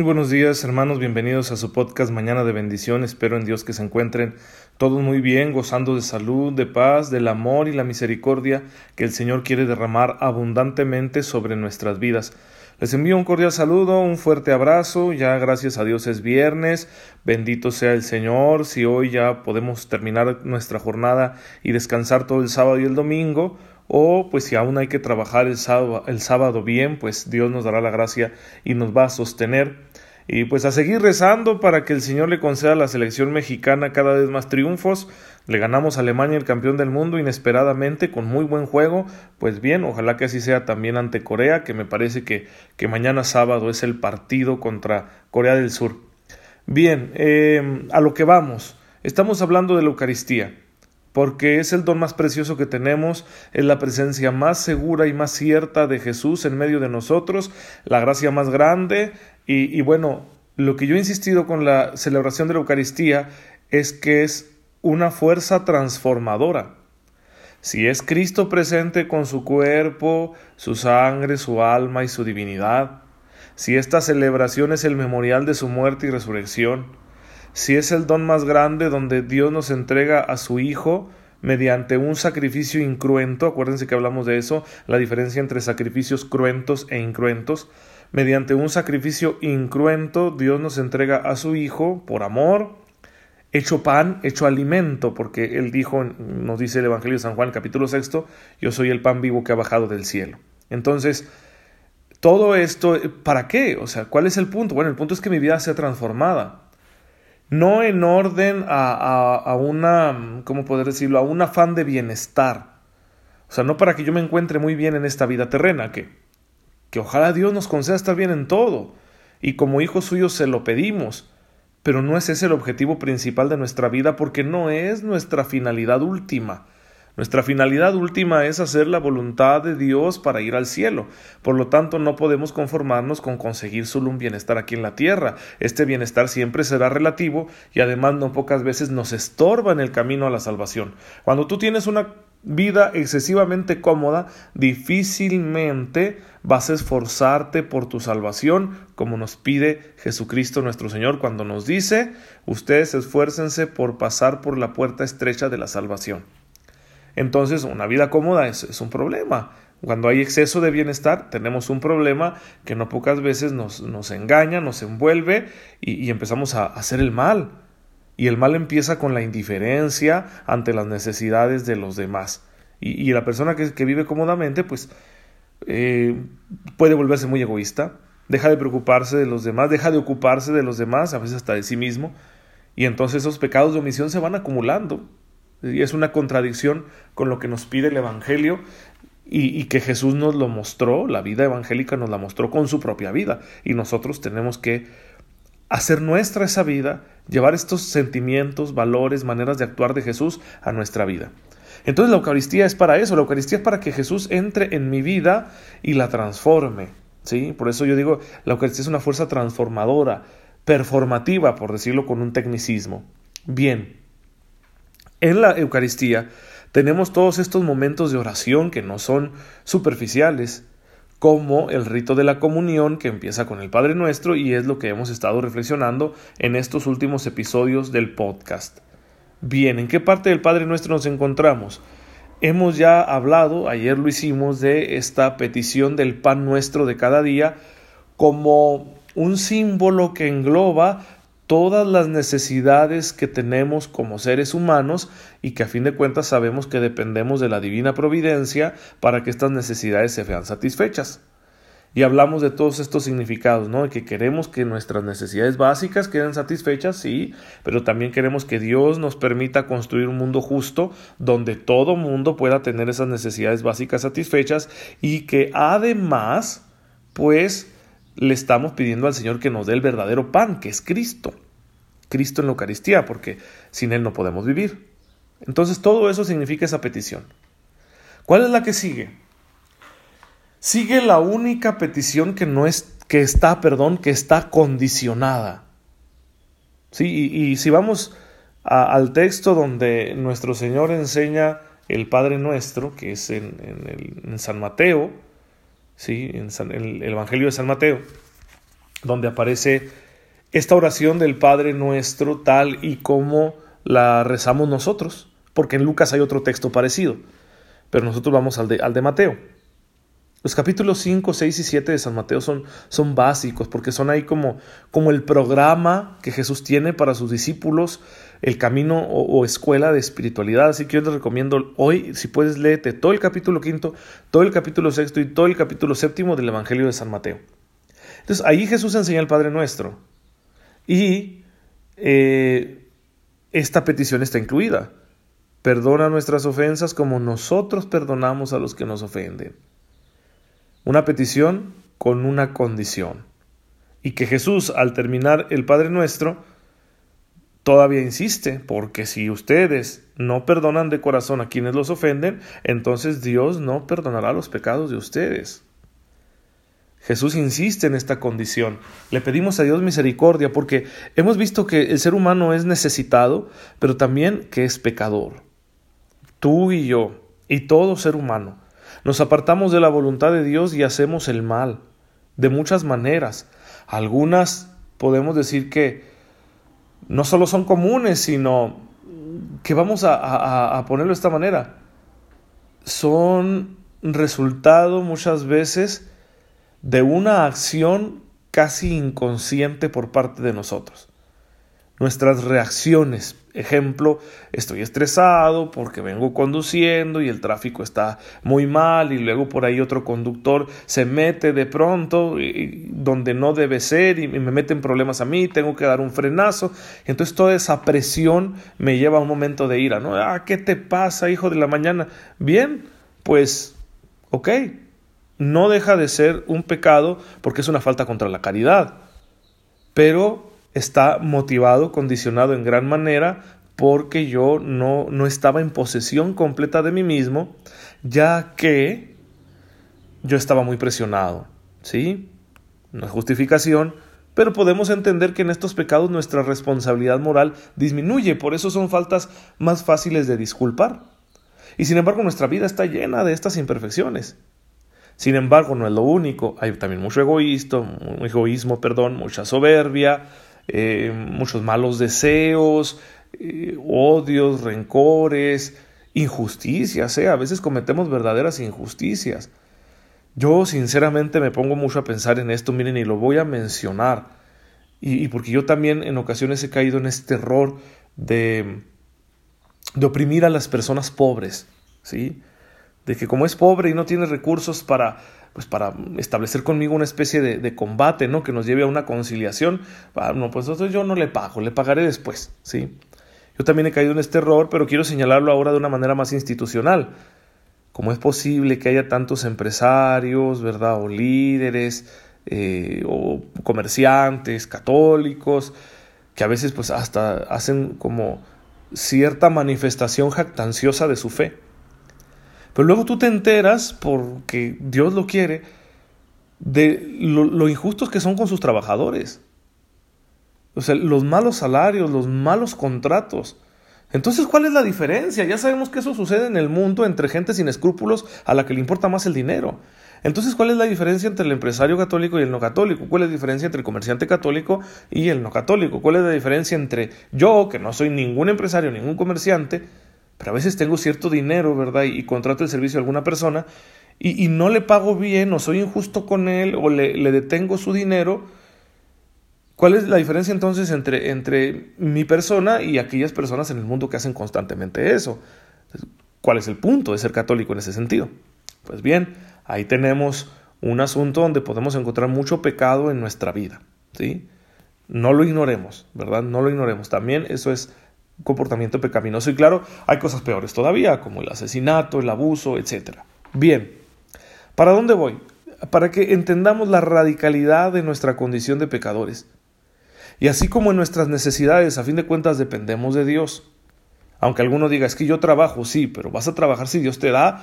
Muy buenos días hermanos, bienvenidos a su podcast Mañana de Bendición. Espero en Dios que se encuentren todos muy bien, gozando de salud, de paz, del amor y la misericordia que el Señor quiere derramar abundantemente sobre nuestras vidas. Les envío un cordial saludo, un fuerte abrazo, ya gracias a Dios es viernes, bendito sea el Señor, si hoy ya podemos terminar nuestra jornada y descansar todo el sábado y el domingo, o pues si aún hay que trabajar el sábado, el sábado bien, pues Dios nos dará la gracia y nos va a sostener. Y pues a seguir rezando para que el Señor le conceda a la selección mexicana cada vez más triunfos. Le ganamos a Alemania el campeón del mundo inesperadamente con muy buen juego. Pues bien, ojalá que así sea también ante Corea, que me parece que, que mañana sábado es el partido contra Corea del Sur. Bien, eh, a lo que vamos. Estamos hablando de la Eucaristía porque es el don más precioso que tenemos, es la presencia más segura y más cierta de Jesús en medio de nosotros, la gracia más grande y, bueno, lo que yo he insistido con la celebración de la Eucaristía es que es una fuerza transformadora. Si es Cristo presente con su cuerpo, su sangre, su alma y su divinidad, si esta celebración es el memorial de su muerte y resurrección, si es el don más grande donde Dios nos entrega a su Hijo mediante un sacrificio incruento, acuérdense que hablamos de eso, la diferencia entre sacrificios cruentos e incruentos, mediante un sacrificio incruento Dios nos entrega a su Hijo por amor, hecho pan, hecho alimento, porque Él dijo, nos dice el Evangelio de San Juan capítulo sexto, yo soy el pan vivo que ha bajado del cielo. Entonces, todo esto, ¿para qué? O sea, ¿cuál es el punto? Bueno, el punto es que mi vida sea transformada no en orden a, a, una, ¿cómo poder decirlo?, a un afán de bienestar. O sea, no para que yo me encuentre muy bien en esta vida terrena, que, que ojalá Dios nos conceda estar bien en todo, y como hijos suyos se lo pedimos, pero no es ese el objetivo principal de nuestra vida porque no es nuestra finalidad última. Nuestra finalidad última es hacer la voluntad de Dios para ir al cielo. Por lo tanto, no podemos conformarnos con conseguir solo un bienestar aquí en la tierra. Este bienestar siempre será relativo y además no pocas veces nos estorba en el camino a la salvación. Cuando tú tienes una vida excesivamente cómoda, difícilmente vas a esforzarte por tu salvación, como nos pide Jesucristo nuestro Señor cuando nos dice, ustedes esfuércense por pasar por la puerta estrecha de la salvación. Entonces, una vida cómoda es, un problema. Cuando hay exceso de bienestar, tenemos un problema que no pocas veces nos, engaña, nos envuelve y, empezamos a hacer el mal. Y el mal empieza con la indiferencia ante las necesidades de los demás. Y, la persona que, que, vive cómodamente, pues, eh, puede volverse muy egoísta, deja de preocuparse de los demás, deja de ocuparse de los demás, a veces hasta de sí mismo. Y entonces esos pecados de omisión se van acumulando y es una contradicción con lo que nos pide el Evangelio y, que Jesús nos lo mostró, la vida evangélica nos la mostró con su propia vida. Y nosotros tenemos que hacer nuestra esa vida, llevar estos sentimientos, valores, maneras de actuar de Jesús a nuestra vida. Entonces la Eucaristía es para eso, la Eucaristía es para que Jesús entre en mi vida y la transforme. ¿sí? Por eso yo digo, la Eucaristía es una fuerza transformadora, performativa, por decirlo con un tecnicismo. Bien, en la Eucaristía tenemos todos estos momentos de oración que no son superficiales, como el rito de la comunión que empieza con el Padre Nuestro y es lo que hemos estado reflexionando en estos últimos episodios del podcast. Bien, ¿en qué parte del Padre Nuestro nos encontramos? Hemos ya hablado, ayer lo hicimos, de esta petición del pan nuestro de cada día como un símbolo que engloba todas las necesidades que tenemos como seres humanos y que a fin de cuentas sabemos que dependemos de la divina providencia para que estas necesidades se vean satisfechas. Y hablamos de todos estos significados, ¿no? De que queremos que nuestras necesidades básicas queden satisfechas, sí, pero también queremos que Dios nos permita construir un mundo justo donde todo mundo pueda tener esas necesidades básicas satisfechas y que además, pues, le estamos pidiendo al Señor que nos dé el verdadero pan, que es Cristo. Cristo en la Eucaristía, porque sin Él no podemos vivir. Entonces todo eso significa esa petición. ¿Cuál es la que sigue? Sigue la única petición que no es que está, perdón, que está condicionada. Sí, y, si vamos al texto donde nuestro Señor enseña el Padre Nuestro, que es en, San Mateo, ¿sí? en el Evangelio de San Mateo, donde aparece esta oración del Padre nuestro tal y como la rezamos nosotros, porque en Lucas hay otro texto parecido, pero nosotros vamos al de, al de Mateo. Los capítulos 5, 6 y 7 de San Mateo son, son básicos porque son ahí como, como el programa que Jesús tiene para sus discípulos, el camino o, escuela de espiritualidad. Así que yo les recomiendo hoy, si puedes, léete todo el capítulo quinto, todo el capítulo sexto y todo el capítulo séptimo del Evangelio de San Mateo. Entonces ahí Jesús enseña el Padre Nuestro y eh, esta petición está incluida. Perdona nuestras ofensas como nosotros perdonamos a los que nos ofenden. Una petición con una condición. Y que Jesús, al terminar el Padre Nuestro, todavía insiste, porque si ustedes no perdonan de corazón a quienes los ofenden, entonces Dios no perdonará los pecados de ustedes. Jesús insiste en esta condición. Le pedimos a Dios misericordia porque hemos visto que el ser humano es necesitado, pero también que es pecador. Tú y yo, y todo ser humano, nos apartamos de la voluntad de Dios y hacemos el mal, de muchas maneras. Algunas podemos decir que no solo son comunes, sino que vamos a, a ponerlo de esta manera. Son resultado muchas veces de una acción casi inconsciente por parte de nosotros nuestras reacciones. Ejemplo, estoy estresado porque vengo conduciendo y el tráfico está muy mal y luego por ahí otro conductor se mete de pronto donde no debe ser y me mete en problemas a mí, tengo que dar un frenazo. Entonces toda esa presión me lleva a un momento de ira, ¿no? Ah, ¿qué te pasa, hijo de la mañana? Bien, pues, ok, no deja de ser un pecado porque es una falta contra la caridad. Pero está motivado, condicionado en gran manera porque yo no, no estaba en posesión completa de mí mismo, ya que yo estaba muy presionado. ¿Sí? No es justificación, pero podemos entender que en estos pecados nuestra responsabilidad moral disminuye, por eso son faltas más fáciles de disculpar. Y sin embargo nuestra vida está llena de estas imperfecciones. Sin embargo, no es lo único, hay también mucho egoísmo, egoísmo, perdón, mucha soberbia, eh, muchos malos deseos, eh, odios, rencores, injusticias. ¿eh? A veces cometemos verdaderas injusticias. Yo sinceramente me pongo mucho a pensar en esto, miren, y lo voy a mencionar. Y, porque yo también en ocasiones he caído en este error de, de oprimir a las personas pobres, ¿sí? De que como es pobre y no tiene recursos para pues para establecer conmigo una especie de, combate, ¿no? Que nos lleve a una conciliación. Ah, no, pues entonces yo no le pago, le pagaré después, ¿sí? Yo también he caído en este error, pero quiero señalarlo ahora de una manera más institucional. ¿Cómo es posible que haya tantos empresarios, verdad, o líderes, eh, o comerciantes, católicos, que a veces pues hasta hacen como cierta manifestación jactanciosa de su fe? Pero luego tú te enteras, porque Dios lo quiere, de lo, injustos que son con sus trabajadores. O sea, los malos salarios, los malos contratos. Entonces, ¿cuál es la diferencia? Ya sabemos que eso sucede en el mundo entre gente sin escrúpulos a la que le importa más el dinero. Entonces, ¿cuál es la diferencia entre el empresario católico y el no católico? ¿Cuál es la diferencia entre el comerciante católico y el no católico? ¿Cuál es la diferencia entre yo, que no soy ningún empresario, ningún comerciante, pero a veces tengo cierto dinero, ¿verdad? Y, contrato el servicio a alguna persona y, no le pago bien o soy injusto con él o le, detengo su dinero. ¿Cuál es la diferencia entonces entre, entre mi persona y aquellas personas en el mundo que hacen constantemente eso? ¿Cuál es el punto de ser católico en ese sentido? Pues bien, ahí tenemos un asunto donde podemos encontrar mucho pecado en nuestra vida, ¿sí? No lo ignoremos, ¿verdad? No lo ignoremos. También eso es comportamiento pecaminoso. Y claro, hay cosas peores todavía, como el asesinato, el abuso, etc. Bien, ¿para dónde voy? Para que entendamos la radicalidad de nuestra condición de pecadores. Y así como en nuestras necesidades, a fin de cuentas, dependemos de Dios. Aunque alguno diga, es que yo trabajo, sí, pero vas a trabajar si Dios te da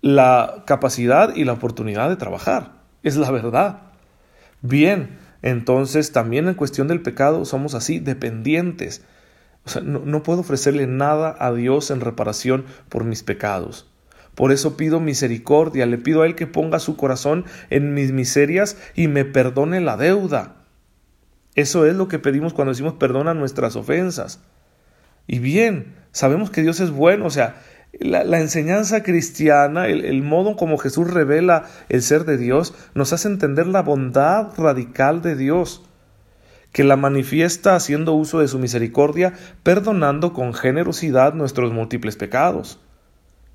la capacidad y la oportunidad de trabajar. Es la verdad. Bien, entonces también en cuestión del pecado somos así, dependientes. O sea, no, puedo ofrecerle nada a Dios en reparación por mis pecados. Por eso pido misericordia, le pido a Él que ponga su corazón en mis miserias y me perdone la deuda. Eso es lo que pedimos cuando decimos perdona nuestras ofensas. Y bien, sabemos que Dios es bueno, o sea, la, enseñanza cristiana, el, el, modo como Jesús revela el ser de Dios, nos hace entender la bondad radical de Dios, que la manifiesta haciendo uso de su misericordia, perdonando con generosidad nuestros múltiples pecados.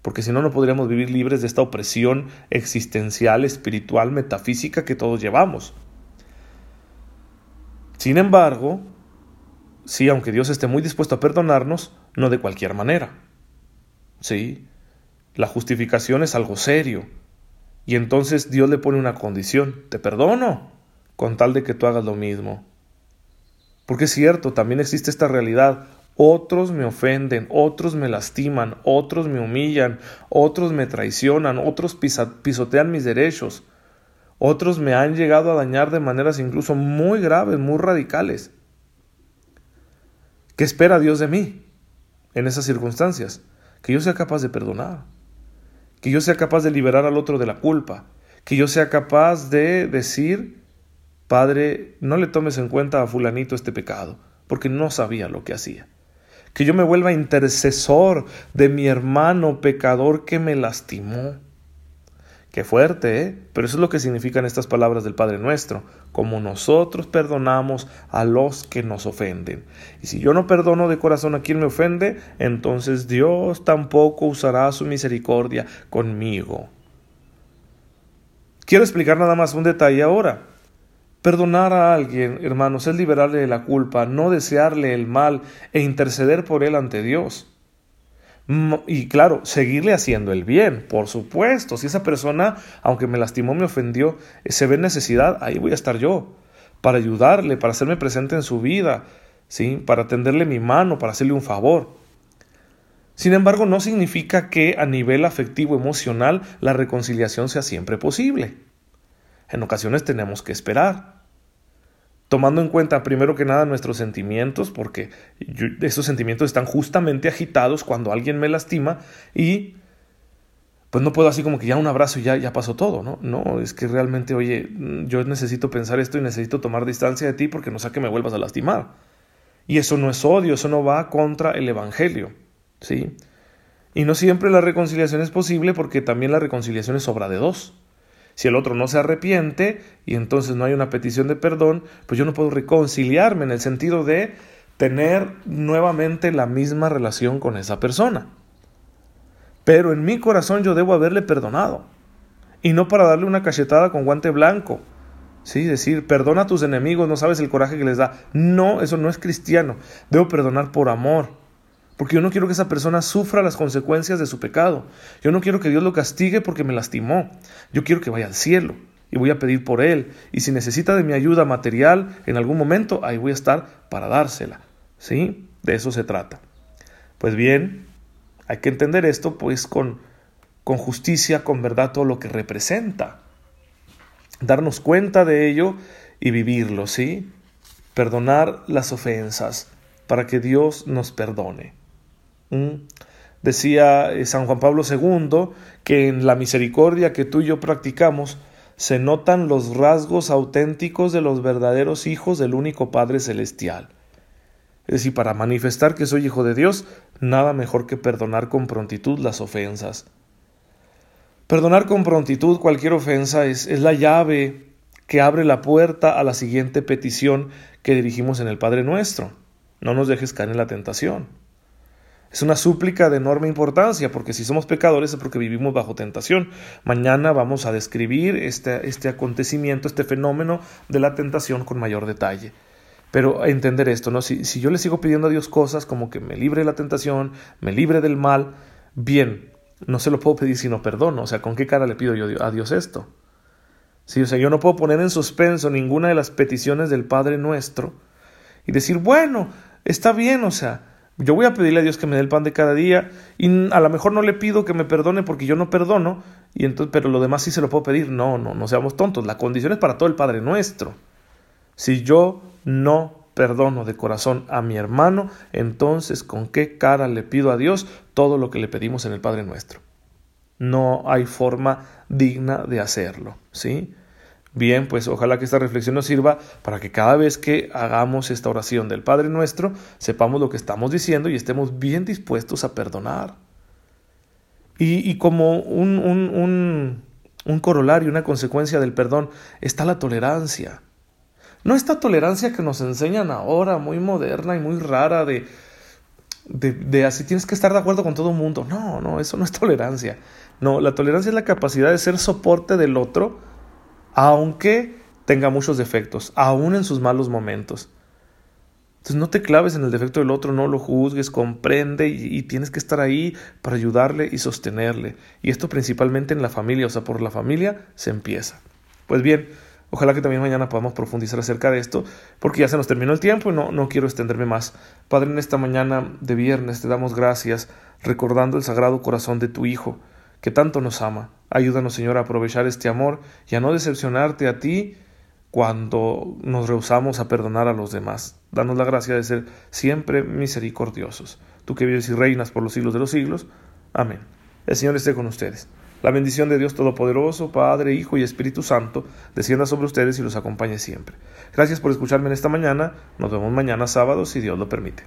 Porque si no, no podríamos vivir libres de esta opresión existencial, espiritual, metafísica que todos llevamos. Sin embargo, sí, aunque Dios esté muy dispuesto a perdonarnos, no de cualquier manera. Sí, la justificación es algo serio. Y entonces Dios le pone una condición, te perdono, con tal de que tú hagas lo mismo. Porque es cierto, también existe esta realidad. Otros me ofenden, otros me lastiman, otros me humillan, otros me traicionan, otros pisotean mis derechos. Otros me han llegado a dañar de maneras incluso muy graves, muy radicales. ¿Qué espera Dios de mí en esas circunstancias? Que yo sea capaz de perdonar, que yo sea capaz de liberar al otro de la culpa, que yo sea capaz de decir, Padre, no le tomes en cuenta a fulanito este pecado, porque no sabía lo que hacía. Que yo me vuelva intercesor de mi hermano pecador que me lastimó Qué fuerte, ¿eh? Pero eso es lo que significan estas palabras del Padre Nuestro, como nosotros perdonamos a los que nos ofenden. Y si yo no perdono de corazón a quien me ofende, entonces Dios tampoco usará su misericordia conmigo. Quiero explicar nada más un detalle ahora. Perdonar a alguien, hermanos, es liberarle de la culpa, no desearle el mal e interceder por él ante Dios. Y claro, seguirle haciendo el bien, por supuesto. Si esa persona, aunque me lastimó, me ofendió, eh, se ve necesidad, ahí voy a estar yo, para ayudarle, para hacerme presente en su vida, ¿sí? para tenderle mi mano, para hacerle un favor. Sin embargo, no significa que a nivel afectivo emocional la reconciliación sea siempre posible. En ocasiones tenemos que esperar tomando en cuenta primero que nada nuestros sentimientos, porque esos sentimientos están justamente agitados cuando alguien me lastima y pues no puedo así como que ya un abrazo y ya, ya pasó todo, ¿no? No, es que realmente, oye, yo necesito pensar esto y necesito tomar distancia de ti porque no sea que me vuelvas a lastimar. Y eso no es odio, eso no va contra el Evangelio, ¿sí? Y no siempre la reconciliación es posible porque también la reconciliación es obra de dos. Si el otro no se arrepiente y entonces no hay una petición de perdón, pues yo no puedo reconciliarme en el sentido de tener nuevamente la misma relación con esa persona. Pero en mi corazón yo debo haberle perdonado. Y no para darle una cachetada con guante blanco. Sí, decir, perdona a tus enemigos, no sabes el coraje que les da. No, eso no es cristiano. Debo perdonar por amor porque yo no quiero que esa persona sufra las consecuencias de su pecado. Yo no quiero que Dios lo castigue porque me lastimó. Yo quiero que vaya al cielo y voy a pedir por él. Y si necesita de mi ayuda material en algún momento, ahí voy a estar para dársela. ¿Sí? De eso se trata. Pues bien, hay que entender esto pues con, con justicia, con verdad, todo lo que representa. Darnos cuenta de ello y vivirlo, ¿sí? Perdonar las ofensas para que Dios nos perdone. ¿Mm? Decía eh, San Juan Pablo II que en la misericordia que tú y yo practicamos se notan los rasgos auténticos de los verdaderos hijos del único Padre Celestial. Es decir, para manifestar que soy hijo de Dios, nada mejor que perdonar con prontitud las ofensas. Perdonar con prontitud cualquier ofensa es, es la llave que abre la puerta a la siguiente petición que dirigimos en el Padre Nuestro. No nos dejes caer en la tentación. Es una súplica de enorme importancia, porque si somos pecadores es porque vivimos bajo tentación. Mañana vamos a describir este, este acontecimiento, este fenómeno de la tentación con mayor detalle. Pero entender esto, ¿no? Si, si yo le sigo pidiendo a Dios cosas como que me libre de la tentación, me libre del mal, bien, no se lo puedo pedir si no perdono. O sea, ¿con qué cara le pido yo a Dios esto? Sí, o sea, yo no puedo poner en suspenso ninguna de las peticiones del Padre nuestro y decir, bueno, está bien, o sea, yo voy a pedirle a Dios que me dé el pan de cada día y a lo mejor no le pido que me perdone porque yo no perdono, y entonces, pero lo demás sí se lo puedo pedir. No, no, no seamos tontos. La condición es para todo el Padre nuestro. Si yo no perdono de corazón a mi hermano, entonces ¿con qué cara le pido a Dios todo lo que le pedimos en el Padre nuestro? No hay forma digna de hacerlo, ¿sí? Bien, pues ojalá que esta reflexión nos sirva para que cada vez que hagamos esta oración del Padre nuestro, sepamos lo que estamos diciendo y estemos bien dispuestos a perdonar. Y, como un, un, un corolario, una consecuencia del perdón, está la tolerancia. No esta tolerancia que nos enseñan ahora, muy moderna y muy rara, de, de, de, así tienes que estar de acuerdo con todo el mundo. No, no, eso no es tolerancia. No, la tolerancia es la capacidad de ser soporte del otro, aunque tenga muchos defectos, aún en sus malos momentos. Entonces no te claves en el defecto del otro, no lo juzgues, comprende y, tienes que estar ahí para ayudarle y sostenerle. Y esto principalmente en la familia, o sea, por la familia se empieza. Pues bien, Ojalá que también mañana podamos profundizar acerca de esto, porque ya se nos terminó el tiempo y no, no quiero extenderme más. Padre, en esta mañana de viernes te damos gracias, recordando el sagrado corazón de tu Hijo, que tanto nos ama. Ayúdanos, Señor, a aprovechar este amor y a no decepcionarte a ti cuando nos rehusamos a perdonar a los demás. Danos la gracia de ser siempre misericordiosos. Tú que vives y reinas por los siglos de los siglos. Amén. El Señor esté con ustedes. La bendición de Dios Todopoderoso, Padre, Hijo y Espíritu Santo, descienda sobre ustedes y los acompañe siempre. Gracias por escucharme en esta mañana. Nos vemos mañana sábado si Dios lo permite.